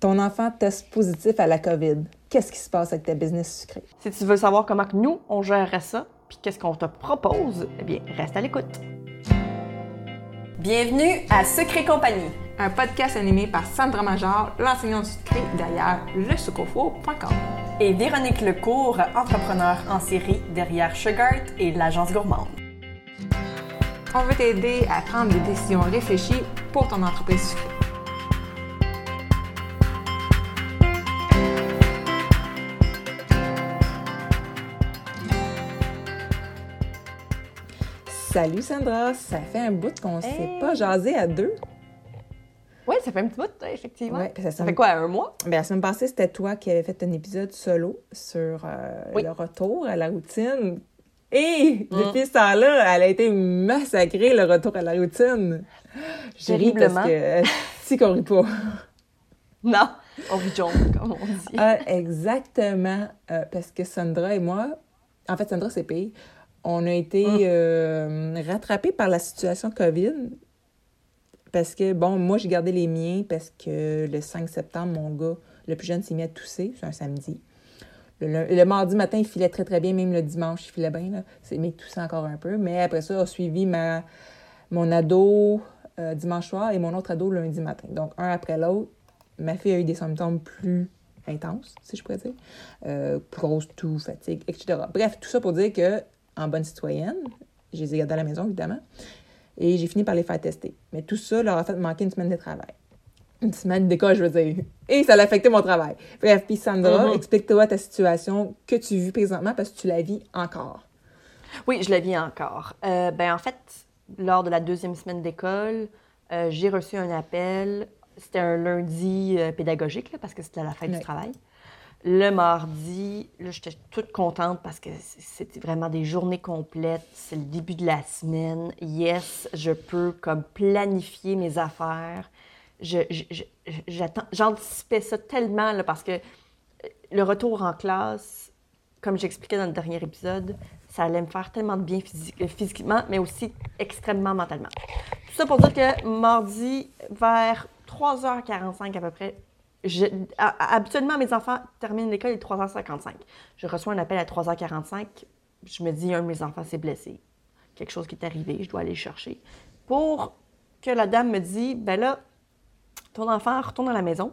Ton enfant teste positif à la COVID. Qu'est-ce qui se passe avec ta business sucrée? Si tu veux savoir comment que nous, on gérerait ça, puis qu'est-ce qu'on te propose, eh bien, reste à l'écoute. Bienvenue à Secret Compagnie, un podcast animé par Sandra Major, l'enseignante sucrée derrière lesucofo.com. et Véronique Lecourt, entrepreneur en série derrière Sugart et l'agence gourmande. On veut t'aider à prendre des décisions réfléchies pour ton entreprise sucrée. Salut Sandra, ça fait un bout qu'on ne s'est pas jasé à deux. Oui, ça fait un petit bout, effectivement. Ouais, ça fait quoi, un mois? Ben, la semaine passée, c'était toi qui avais fait un épisode solo sur euh, Oui. le retour à la routine. Et Mm. depuis ce temps-là, elle a été massacrée, le retour à la routine. Terriblement. que euh, si qu'on rit pas. Non, on jaune, comme on dit. Ah, exactement. Euh, parce que Sandra et moi, en fait, Sandra, c'est pire. On a été Mm. euh, rattrapés par la situation COVID. Parce que, bon, moi, j'ai gardé les miens parce que le 5 septembre, mon gars, le plus jeune, s'est mis à tousser. C'est un samedi. Le, le mardi matin, il filait très, très bien. Même le dimanche, il filait bien. C'est, mais il toussait encore un peu. Mais après ça, a suivi ma, mon ado euh, dimanche soir et mon autre ado lundi matin. Donc, un après l'autre. Ma fille a eu des symptômes plus intenses, si je pourrais dire. Euh, grosse toux, fatigue, etc. Bref, tout ça pour dire que, en bonne citoyenne, je les ai gardés à la maison, évidemment, et j'ai fini par les faire tester. Mais tout ça leur a fait manquer une semaine de travail. Une semaine d'école, je veux dire? Et ça a affecté mon travail. Bref, puis Sandra, Mhm. explique-toi ta situation que tu vis présentement parce que tu la vis encore. Oui, je la vis encore. Euh, ben, en fait, lors de la deuxième semaine d'école, euh, j'ai reçu un appel. C'était un lundi euh, pédagogique, là, parce que c'était la fin du travail. Le mardi, là, j'étais toute contente parce que c'était vraiment des journées complètes. C'est le début de la semaine. Yes, je peux comme planifier mes affaires. J'anticipais ça tellement là, parce que euh, le retour en classe, comme j'expliquais dans le dernier épisode, ça allait me faire tellement de bien euh, physiquement, mais aussi extrêmement mentalement. Tout ça pour dire que mardi, vers 3h45 à peu près, je- habituellement, mes enfants terminent l'école à 3h55. Je reçois un appel à 3h45. Je me dis, un de mes enfants s'est blessé. Quelque chose qui est arrivé, je dois aller le chercher. Pour que la dame me dise, ben là, ton enfant retourne à la maison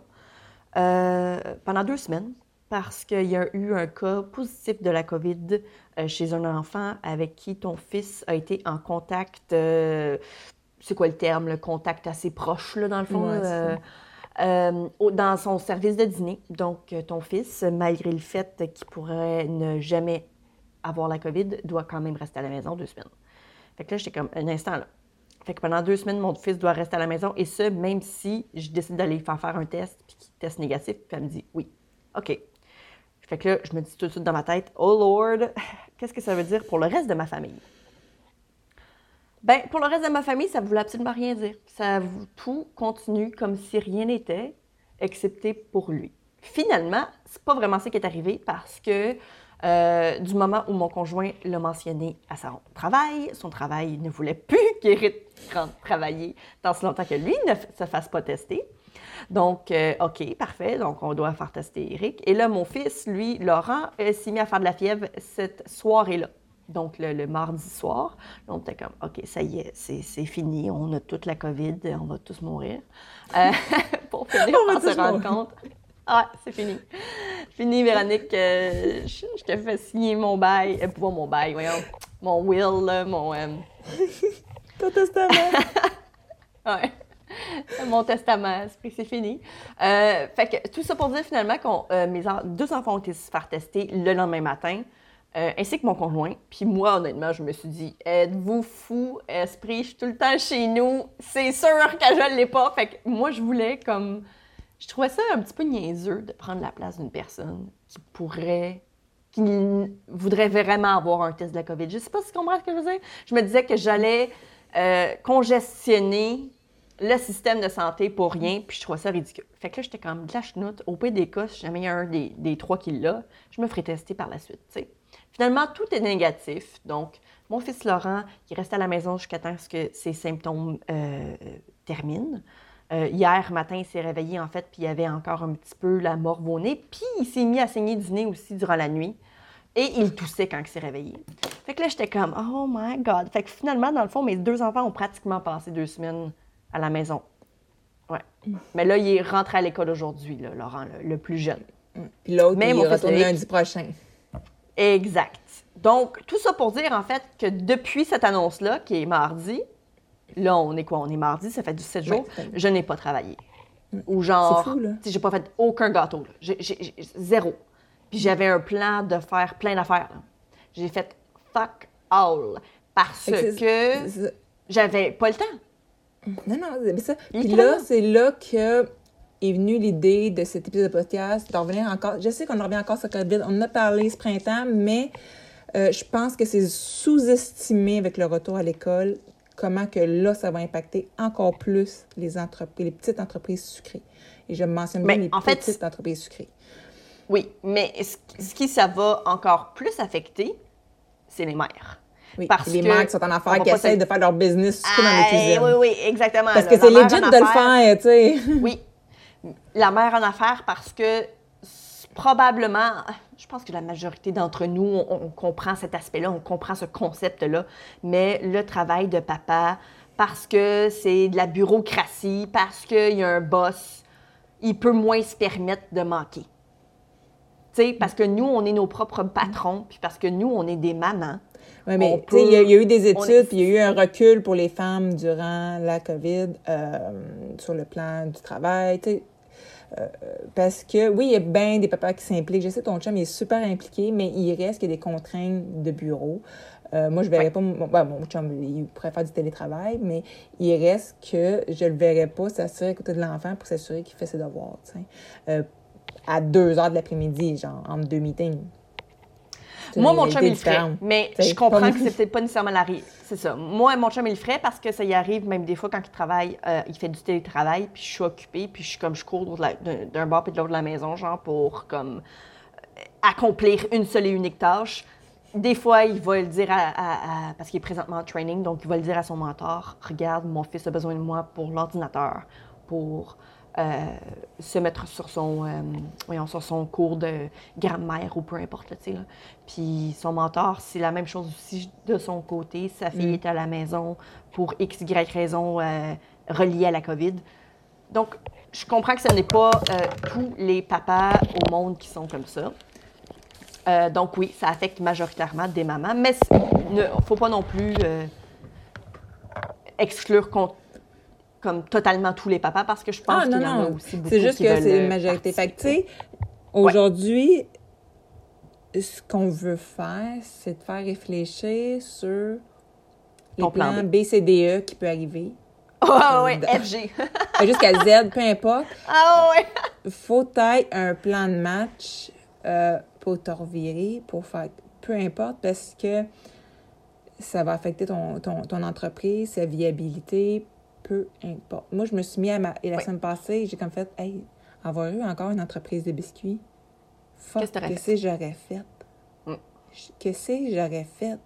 euh, pendant deux semaines parce qu'il y a eu un cas positif de la COVID euh, chez un enfant avec qui ton fils a été en contact, euh, c'est quoi le terme, le contact assez proche, là, dans le fond, Ouais, euh, dans son service de dîner. Donc, euh, ton fils, malgré le fait qu'il pourrait ne jamais avoir la COVID, doit quand même rester à la maison deux semaines. Fait que là, j'étais comme un instant là. Fait que pendant deux semaines, mon fils doit rester à la maison, et ce, même si je décide d'aller faire faire un test, puis qu'il teste négatif, puis elle me dit oui. OK. Fait que là, je me dis tout de suite dans ma tête, oh Lord, qu'est-ce que ça veut dire pour le reste de ma famille? Ben, pour le reste de ma famille, ça ne voulait absolument rien dire. Ça tout continue comme si rien n'était, excepté pour lui. Finalement, c'est pas vraiment ça qui est arrivé parce que euh, du moment où mon conjoint l'a mentionné à son travail, son travail ne voulait plus qu'Éric rentre travailler tant si longtemps que lui ne se fasse pas tester. Donc, euh, OK, parfait. Donc, on doit faire tester Eric. Et là, mon fils, lui, Laurent, euh, s'est mis à faire de la fièvre cette soirée-là. Donc, le, le mardi soir. Là, on était comme, OK, ça y est, c'est fini. On a toute la COVID. On va tous mourir. Euh, pour finir On va par se rendre compte. Ah, c'est fini. Fini, Véronique. euh, je, je te fais signer mon bail. Euh, mon bail, voyons. Mon will, là, mon... euh, Ton testament. Ouais. Mon testament, c'est c'est fini. Fait que tout ça pour dire finalement que mes deux enfants ont été se faire tester le lendemain matin, euh, ainsi que mon conjoint. Puis moi, honnêtement, je me suis dit, êtes-vous fou, esprit, je suis tout le temps chez nous, c'est sûr que je ne l'ai pas. Fait que moi, je voulais comme. Je trouvais ça un petit peu niaiseux de prendre la place d'une personne qui pourrait qui voudrait vraiment avoir un test de la COVID. Je ne sais pas si tu comprends ce que je veux dire. Je me disais que j'allais euh, congestionner le système de santé pour rien, puis je trouvais ça ridicule. Fait que là, j'étais comme de la chenoute. Au pire des si jamais il y a un des, des trois qui l'a, je me ferai tester par la suite, tu sais. Finalement, tout est négatif. Donc, mon fils Laurent, il reste à la maison jusqu'à temps que ses symptômes euh, terminent. Euh, hier matin, il s'est réveillé, en fait, puis il avait encore un petit peu la morve au nez. Puis il s'est mis à saigner du nez aussi durant la nuit. Et il toussait quand il s'est réveillé. Fait que là, j'étais comme, oh my God. Fait que finalement, dans le fond, mes deux enfants ont pratiquement passé deux semaines à la maison. Ouais. Mais là, il est rentré à l'école aujourd'hui, Laurent, le, le plus jeune. Puis l'autre, il retourne lundi prochain. Exact. Donc, tout ça pour dire, en fait, que depuis cette annonce-là, qui est mardi, là, on est quoi? On est mardi, ça fait 17 jours, Ouais. je n'ai pas travaillé. Ou genre, C'est fou, là. tu sais, j'ai pas fait aucun gâteau, là. Zéro. Puis j'avais un plan de faire plein d'affaires. J'ai fait fuck all parce que j'avais pas le temps. Non, non, c'est ça. Puis là, c'est là que est venue l'idée de cet épisode de podcast, d'en revenir encore. Je sais qu'on en revient encore sur COVID, on en a parlé ce printemps, mais euh, je pense que c'est sous-estimé avec le retour à l'école comment que là, ça va impacter encore plus les entreprises, les petites entreprises sucrées. Et je mentionne bien les en fait, petites entreprises sucrées. Oui, mais ce, qui ça va encore plus affecter, c'est les mères. Oui, Parce les que mères qui sont en affaires, qui essayent de faire leur business sucré dans les cuisines. Oui, oui, exactement. Parce là. que c'est legit de le faire, tu sais. Oui. La mère en affaires parce que probablement, je pense que la majorité d'entre nous, on, on comprend cet aspect-là, on comprend ce concept-là, mais le travail de papa, parce que c'est de la bureaucratie, parce qu'il y a un boss, il peut moins se permettre de manquer. Tu sais, parce que nous, on est nos propres patrons, puis parce que nous, on est des mamans. Oui, mais On tu sais, il y, a- il y a eu des études, est- puis il y a eu un recul pour les femmes durant la COVID euh, sur le plan du travail. Euh, parce que, oui, il y a bien des papas qui s'impliquent. Je sais que ton chum il est super impliqué, mais il reste qu'il y a des contraintes de bureau. Euh, moi, je verrais Ouais. pas... Mon, ben, mon chum, il pourrait faire du télétravail, mais il reste que je le verrais pas s'assurer à côté de l'enfant pour s'assurer qu'il fait ses devoirs. Euh, à deux heures de l'après-midi, genre, entre deux meetings. Moi, mon chum, il le ferait. Mais je comprends que c'est peut-être pas nécessairement la C'est ça. Moi, mon chum, il le ferait parce que ça y arrive même des fois quand il travaille, euh, il fait du télétravail, puis je suis occupée, puis je suis comme je cours d'un bord puis de l'autre de la maison, genre pour comme euh, accomplir une seule et unique tâche. Des fois, il va le dire à, à- à- parce qu'il est présentement en training, donc il va le dire à son mentor Regarde, mon fils a besoin de moi pour l'ordinateur, pour euh, se mettre sur son, euh, voyons, sur son cours de grammaire ou peu importe, là, là. Puis son mentor, c'est la même chose aussi de son côté. Sa fille est à la maison pour x, y raison euh, reliée à la COVID. Donc, je comprends que ce n'est pas euh, tous les papas au monde qui sont comme ça. Euh, donc oui, ça affecte majoritairement des mamans, mais il ne faut pas non plus exclure con- comme totalement tous les papas parce que je pense Ah, qu'il y en a aussi beaucoup C'est juste qui que c'est une majorité. Fait que, tu sais, aujourd'hui, ce qu'on veut faire, c'est de faire réfléchir sur les Ton plan plans B. B, C, D, E qui peut arriver. Ah ouais, Dans- FG. Jusqu'à Z, peu importe. ah ouais. faut être un plan de match euh, pour te revirer, pour faire peu importe, parce que ça va affecter ton, ton, ton entreprise, sa viabilité, peu importe. Moi, je me suis mis à ma. Et la Oui. semaine passée, j'ai comme fait, hey, avoir eu encore une entreprise de biscuits, fuck, Qu'est-ce que j'aurais fait? Qu'est-ce que j'aurais fait?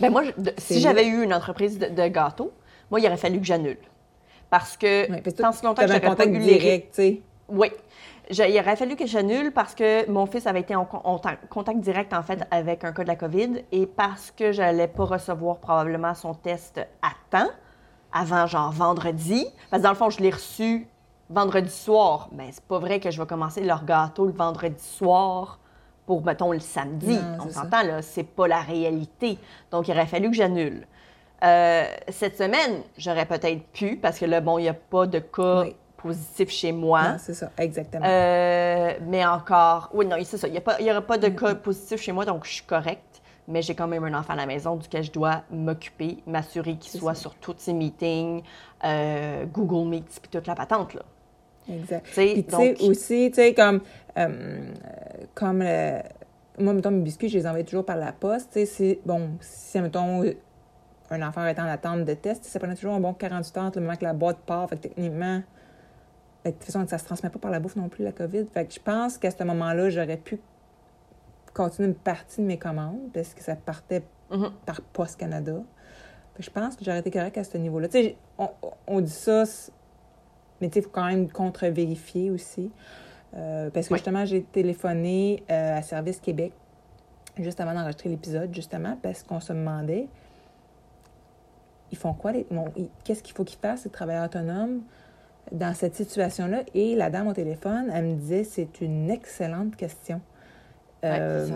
Ben moi, je- de- si j'avais eu une entreprise de, de gâteaux, moi, il aurait fallu que j'annule. Parce que Ouais, parce que tant si longtemps que j'aurais pas contact eu direct, tu sais. Oui. Je- il aurait fallu que j'annule parce que mon fils avait été en, en ta- contact direct, en fait, avec un cas de la COVID et parce que j'allais pas recevoir probablement son test à temps, avant, genre, vendredi. Parce que dans le fond, je l'ai reçu vendredi soir. Mais c'est pas vrai que je vais commencer leur gâteau le vendredi soir pour, mettons, le samedi. Non, On s'entend, là, c'est pas la réalité. Donc, il aurait fallu que j'annule. Euh, cette semaine, j'aurais peut-être pu, parce que là, bon, il n'y a pas de cas Oui. positif chez moi. C'est ça, exactement. Euh, mais encore, oui, non, c'est ça. Il n'y aura pas de cas positif chez moi, donc je suis correcte. Mais j'ai quand même un enfant à la maison duquel je dois m'occuper, m'assurer qu'il soit ça. sur tous ses meetings, euh, Google Meet, puis toute la patente, là. Exact. Puis, tu sais, donc- aussi, tu sais, comme, euh, euh, comme le- moi, mettons, mes biscuits, je les envoie toujours par la poste. Tu sais, bon, si, mettons, un enfant est en attente de test, ça prenait toujours un bon 48 heures, le moment que la boîte part. Fait que techniquement, ben, de toute façon, ça se transmet pas par la bouffe non plus, la COVID. Fait que je pense qu'à ce moment-là, j'aurais pu continuer une partie de mes commandes parce que ça partait Mhm. par Poste Canada. Je pense que j'aurais été correct à ce niveau-là. On, on dit ça, Mais il faut quand même contre-vérifier aussi. Euh, parce que Oui. justement, j'ai téléphoné euh, à Service Québec juste avant d'enregistrer l'épisode, justement, parce qu'on se demandait ils font quoi? les- bon, ils- Qu'est-ce qu'il faut qu'ils fassent, les travailleurs autonomes, dans cette situation-là? Et la dame au téléphone, elle me disait c'est une excellente question. Euh.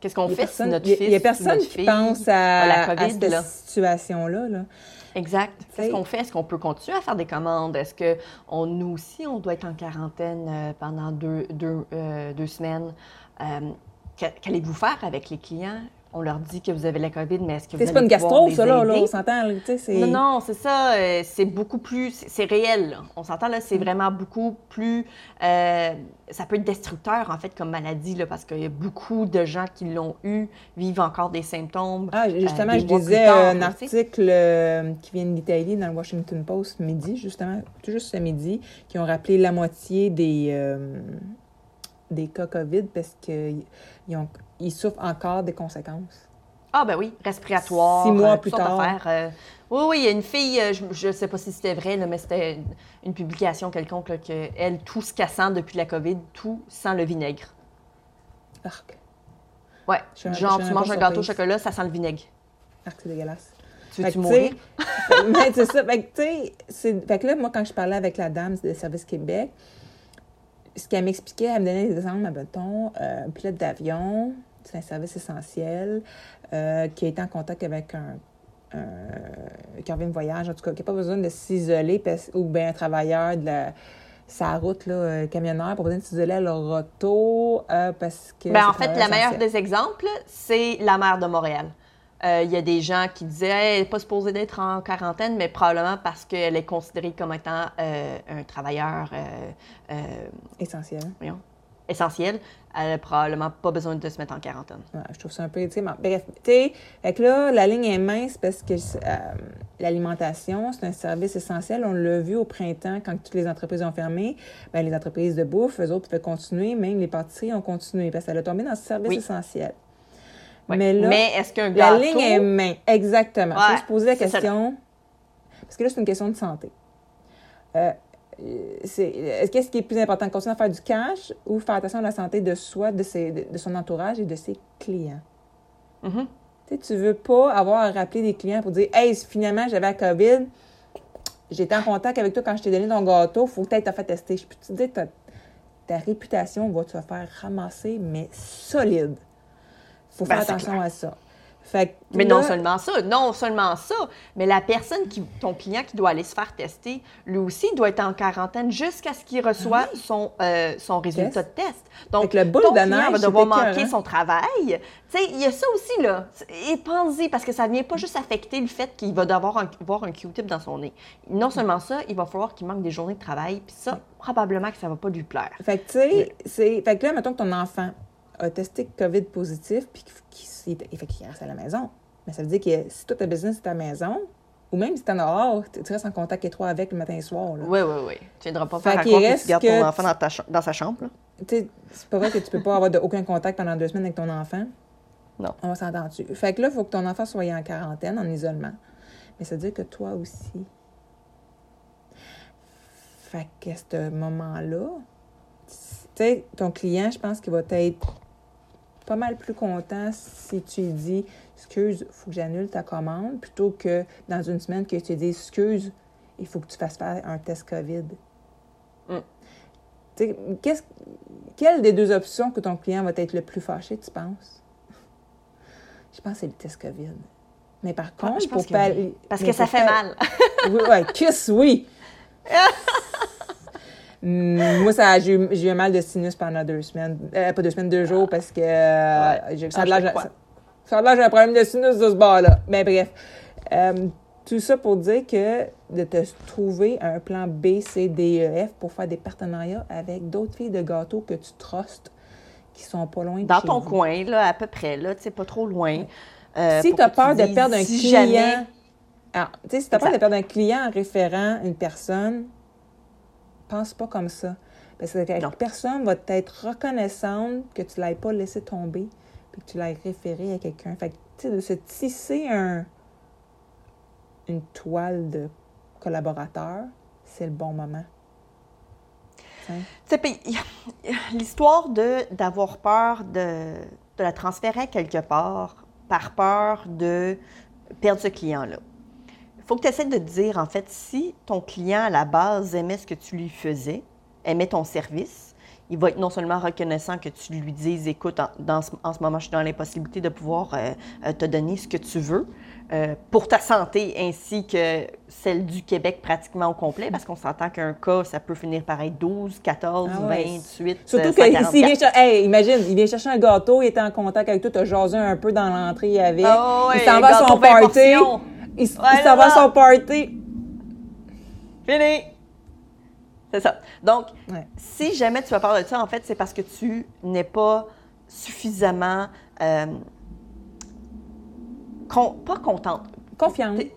Qu'est-ce qu'on fait si notre fils Il n'y a personne qui fille pense à, la à COVID, cette là? situation-là. Là. Exact. Qu'est-ce qu'on fait? Est-ce qu'on peut continuer à faire des commandes? Est-ce que on, nous aussi, on doit être en quarantaine euh, pendant deux, deux, euh, deux semaines? Euh, qu'a- Qu'allez-vous faire avec les clients? On leur dit que vous avez la COVID, mais est-ce que vous C'est pas une gastro, ça, là, là, on s'entend. Non, non, c'est ça. euh, c'est beaucoup plus. C'est réel, là. On s'entend, là. Mm. C'est vraiment beaucoup plus. euh, ça peut être destructeur, en fait, comme maladie, là, parce qu'il y a beaucoup de gens qui l'ont eu, vivent encore des symptômes. Ah, justement, euh, des je tard, un là, article qui vient d'Italie dans le Washington Post midi, justement, tout juste ce midi, qui ont rappelé la moitié des, des cas COVID parce qu'ils ont- ils souffrent encore des conséquences. Ah, ben oui, respiratoire. Six mois euh, plus tard. euh. oui, oui, il y a une fille, euh, je ne sais pas si c'était vrai, là, mais c'était une, une publication quelconque, là, que elle, tout ce qu'elle sent depuis la COVID, tout sent le vinaigre. Arc, Ouais, genre, tu manges un gâteau au chocolat, ça sent le vinaigre. arc, c'est dégueulasse. Tu veux-tu mourir? mais c'est ça. Fait que, tu sais, c'est- fait que là, moi, quand je parlais avec la dame de Service Québec, ce qu'elle m'expliquait, elle me donnait des exemples, mettons, euh, un pilote d'avion, c'est un service essentiel, euh, qui a été en contact avec un, un- qui revient de voyage, en tout cas, qui n'a pas besoin de s'isoler, ou bien un travailleur de la sa route, là, euh, camionneur, pas besoin de s'isoler à leur auto, euh, parce que... Ben, c'est en fait, meilleure essentiel. des exemples, c'est la maire de Montréal. Euh, Il y a des gens qui disaient Hey, elle n'est pas supposée d'être en quarantaine, mais probablement parce qu'elle est considérée comme étant euh, un travailleur Essentiel. voyons, essentiel. Elle n'a probablement pas besoin de se mettre en quarantaine. Ouais, je trouve ça un peu, mais bref, tu sais, là, la ligne est mince parce que euh, l'alimentation, c'est un service essentiel. On l'a vu au printemps quand toutes les entreprises ont fermé. Ben, les entreprises de bouffe, eux autres pouvaient continuer, même les pâtisseries ont continué parce qu'elle a tombé dans ce service Oui. essentiel. Mais là, est-ce qu'un la ligne est mince. Exactement. Il Ouais, faut se poser la ça. question. Parce que là, c'est une question de santé. Euh, c'est, est-ce qu'est-ce qui est plus important, continuer à faire du cash ou faire attention à la santé de soi, de, ses, de, de son entourage et de ses clients? Mhm. Tu tu veux pas avoir à rappeler des clients pour dire Hey, finalement, j'avais la COVID, j'étais en contact avec toi quand je t'ai donné ton gâteau, faut peut-être te faire tester. Je peux te dire, ta, ta réputation va te faire ramasser, mais solide. faut Ben, faire attention à ça. Fait que Mais non seulement ça, non seulement ça, mais la personne qui, ton client qui doit aller se faire tester, lui aussi doit être en quarantaine jusqu'à ce qu'il reçoit son, euh, son résultat de test. Donc, le boule ton de client va devoir manquer son travail. Tu sais, il y a ça aussi, là. Et pensez, parce que ça vient pas juste affecter le fait qu'il va devoir un- avoir un Q-tip dans son nez. Non seulement ça, il va falloir qu'il manque des journées de travail, puis ça, probablement que ça va pas lui plaire. Fait que, tu sais, c'est. Fait que là, mettons que ton enfant a testé COVID positif, puis fait qu'il reste à la maison. Mais ça veut dire que si toi, ta business est à la maison, ou même si t'es en dehors, tu restes en contact étroit avec le matin et le soir. Là. Oui, oui, oui. Tu viendras pas faire à croire que tu gardes ton enfant dans, ta dans sa chambre. là. Tu sais, c'est pas vrai que tu peux pas avoir de- aucun contact pendant deux semaines avec ton enfant. Non. On va s'entendre dessus. Fait que là, il faut que ton enfant soit en quarantaine, en isolement. Mais ça veut dire que toi aussi. Fait que à ce moment-là, tu sais, ton client, je pense qu'il va être pas mal plus content si tu dis Excuse, il faut que j'annule ta commande, plutôt que dans une semaine que tu dis Excuse, il faut que tu fasses faire un test COVID. Mm. Quelle des deux options que ton client va être le plus fâché, tu penses? Je pense que c'est le test COVID. Mais par contre, Ah, je pense pour que pallier- oui. Parce que ça fait mal. oui, ouais, kiss, oui. Mm, Moi, ça, j'ai eu, un mal de sinus pendant deux semaines. Euh, pas deux semaines, deux jours, parce que euh, Ouais. j'ai- ça que j'ai un problème de sinus de ce bord-là. Mais bref. Euh, tout ça pour dire que de te trouver un plan B, C, D, E, F pour faire des partenariats avec d'autres filles de gâteaux que tu trustes, qui sont pas loin de Dans chez ton vous. coin, là, à peu près, là, tu sais, pas trop loin. Euh, si tu as peur de perdre un si client, jamais- Ah, si tu as peur de perdre un client en référant une personne, pense pas comme ça. Parce que la Non. personne va être reconnaissante que tu l'aies pas laissé tomber puis que tu l'aies référé à quelqu'un. Fait que, tu sais, de se tisser un, une toile de collaborateurs, c'est le bon moment. a- l'histoire de d'avoir peur de, de la transférer quelque part par peur de perdre ce client-là. Il faut que tu essaies de te dire, en fait, si ton client, à la base, aimait ce que tu lui faisais, aimait ton service, il va être non seulement reconnaissant que tu lui dises, écoute, en, dans ce, en ce moment, je suis dans l'impossibilité de pouvoir euh, euh, te donner ce que tu veux euh, pour ta santé ainsi que celle du Québec pratiquement au complet, parce qu'on s'entend qu'un cas, ça peut finir par être 12, 14, Ah ouais. 28, Surtout que 144. s'il vient cher- hey, imagine, il vient chercher un gâteau, il était en contact avec toi, t'as jasé un peu dans l'entrée avec. Ah ouais, il s'en va à son 20 party. portions. Il, s'en va à son party. Fini! C'est ça. Donc, Ouais. si jamais tu vas parler de ça, en fait, c'est parce que tu n'es pas suffisamment. euh, con- pas contente. Confiante. T'es-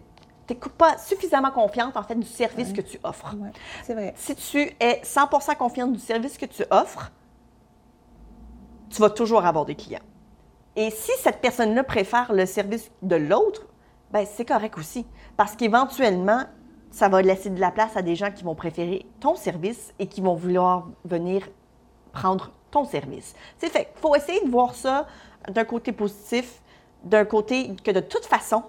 T'es pas suffisamment confiante, en fait, du service que tu offres. C'est vrai. Si tu es 100% confiante du service que tu offres, tu vas toujours avoir des clients. Et si cette personne-là préfère le service de l'autre, ben c'est correct aussi. Parce qu'éventuellement, ça va laisser de la place à des gens qui vont préférer ton service et qui vont vouloir venir prendre ton service. C'est fait. Il faut essayer de voir ça d'un côté positif, d'un côté que de toute façon,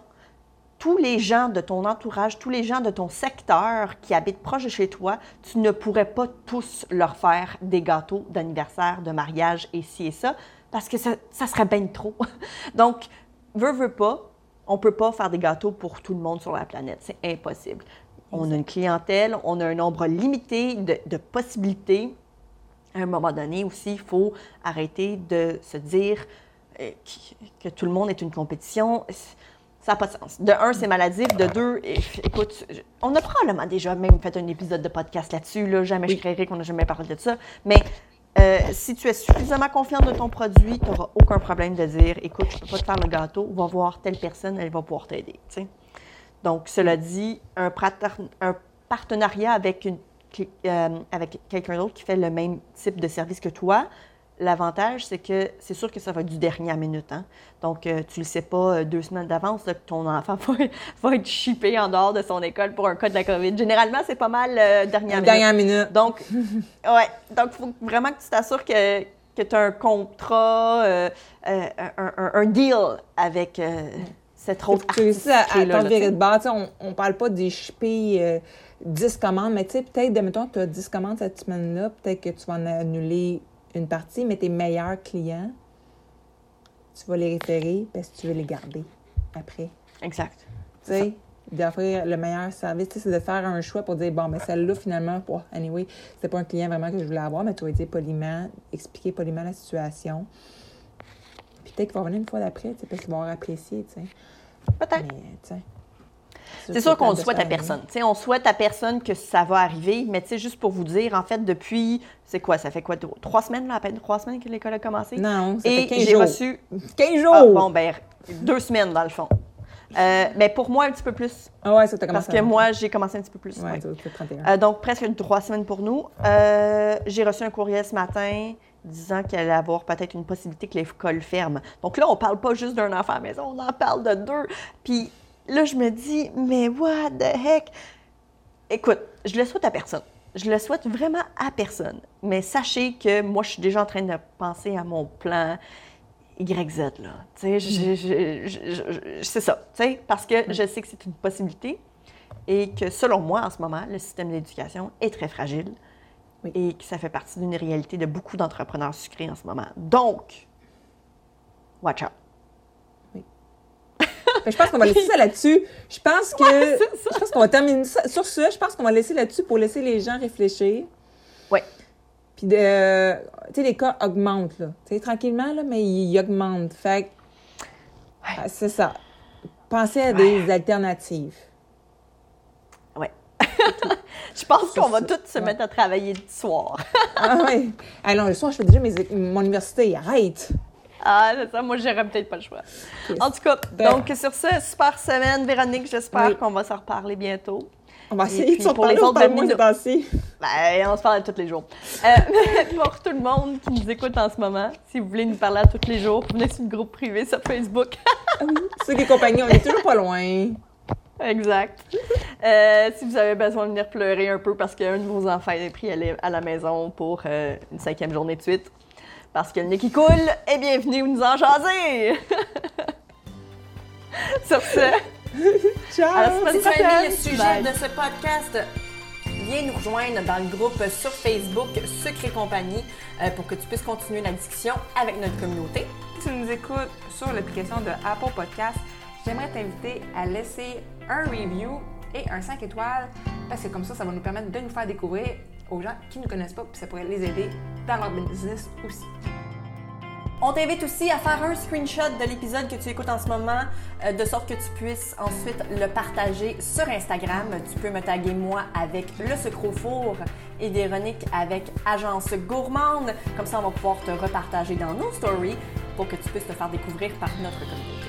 tous les gens de ton entourage, tous les gens de ton secteur qui habitent proche de chez toi, tu ne pourrais pas tous leur faire des gâteaux d'anniversaire, de mariage et ci et ça, parce que ça, ça serait bien trop. Donc, veux, veux pas, on peut pas faire des gâteaux pour tout le monde sur la planète. C'est impossible. On a une clientèle, on a un nombre limité de, de possibilités. À un moment donné aussi, il faut arrêter de se dire euh, que tout le monde est une compétition. Ça n'a pas de sens. De un, c'est maladif. De deux, écoute, on a probablement déjà même fait un épisode de podcast là-dessus. Là. Jamais je créerai qu'on n'a jamais parlé de ça. Mais euh, si tu es suffisamment confiante de ton produit, tu n'auras aucun problème de dire écoute, je ne peux pas te faire le gâteau, va voir telle personne, elle va pouvoir t'aider. Donc, cela dit, un, partenariat euh, avec quelqu'un d'autre qui fait le même type de service que toi, l'avantage, c'est que c'est sûr que ça va être du dernier à minute. hein. Donc, euh, tu ne le sais pas euh, deux semaines d'avance que ton enfant va, va être chippé en dehors de son école pour un cas de la COVID. Généralement, c'est pas mal euh, dernière minute. Dernière minute. Donc, ouais, donc il faut vraiment que tu t'assures que, que tu as un contrat, euh, un, un- un deal avec cette autre tu à, à là, virer de bord. On, on parle pas des euh, 10 commandes, mais tu sais, peut-être, mettons, tu as 10 commandes cette semaine-là, peut-être que tu vas en annuler une partie, mais tes meilleurs clients, tu vas les référer parce que tu veux les garder après. Exact. Tu sais, d'offrir le meilleur service, c'est de faire un choix pour dire, bon, mais celle-là, finalement, anyway, c'était pas un client vraiment que je voulais avoir, mais tu vas dire poliment, expliquer poliment la situation. Puis peut-être qu'il va revenir une fois d'après, tu sais, parce qu'il va avoir apprécié, tu sais. Peut-être. Mais, tu sais. C'est sûr qu'on souhaite à personne. Tu sais, on souhaite à personne que ça va arriver, mais juste pour vous dire, en fait, depuis, c'est quoi, ça fait quoi, trois- semaines, là, à peine trois semaines que l'école a commencé? Non, ça Et fait 15 j'ai jours. reçu 15 jours! Ah, bon, ben, deux semaines dans le fond. Euh, mais pour moi, un petit peu plus. Ah ouais, ça t'a commencé Parce que moi, j'ai commencé un petit peu plus. Ouais, ouais. fait 31. Euh, donc, presque trois semaines pour nous. Euh, j'ai reçu un courriel ce matin disant qu'il allait avoir peut-être une possibilité que l'école ferme. Donc là, on parle pas juste d'un enfant à la maison, on en parle de deux. Puis là, je me dis, mais what the heck? Écoute, je le souhaite à personne. Je le souhaite vraiment à personne. Mais sachez que moi, je suis déjà en train de penser à mon plan YZ, là. Tu sais, c'est ça, tu sais, parce que je sais que c'est une possibilité et que selon moi, en ce moment, le système d'éducation est très fragile Oui. et que ça fait partie d'une réalité de beaucoup d'entrepreneurs sucrés en ce moment. Donc, watch out. Je pense qu'on va laisser ça là-dessus. Je pense que. je pense qu'on va terminer ça. Sur ce, je pense qu'on va laisser là-dessus pour laisser les gens réfléchir. Ouais. Puis, de, tu sais, les cas augmentent, là. Tu sais, tranquillement, là, mais ils, augmentent. Fait que, ah, c'est ça. Pensez à des alternatives. Ouais. je pense qu'on va tous se Ouais. mettre à travailler le soir. Ah oui. Alors, le soir, je fais déjà mes, mon université. Arrête. Ah, c'est ça, moi, j'aurais peut-être pas le choix. Yes. En tout cas, Ben- donc sur ce, super semaine, Véronique, j'espère Oui. qu'on va se reparler bientôt. On va essayer de s'en pour les parler, on autres de. Ben, on se parle tous les jours. Euh, pour tout le monde qui nous écoute en ce moment, si vous voulez nous parler à tous les jours, venez sur le groupe privé sur Facebook. Ah oui. Ceux qui compagnie, on est toujours pas loin. Exact. Euh, si vous avez besoin de venir pleurer un peu parce qu'un de vos enfants est pris à la- à la maison pour euh, une cinquième journée de suite, parce que le nez qui coule, et bienvenue nous en jaser! Sur ce, Ciao! à la semaine Si tu as le sujet Bye. de ce podcast, viens nous rejoindre dans le groupe sur Facebook Secret Compagnie euh, pour que tu puisses continuer la discussion avec notre communauté. Si tu nous écoutes sur l'application de Apple Podcast, j'aimerais t'inviter à laisser un review et un 5 étoiles parce que comme ça, ça va nous permettre de nous faire découvrir aux gens qui ne connaissent pas puis ça pourrait les aider dans leur business aussi. On t'invite aussi à faire un screenshot de l'épisode que tu écoutes en ce moment, euh, de sorte que tu puisses ensuite le partager sur Instagram. Tu peux me taguer moi avec le sucre au four et Véronique avec Agence Gourmande. Comme ça, on va pouvoir te repartager dans nos stories pour que tu puisses te faire découvrir par notre communauté.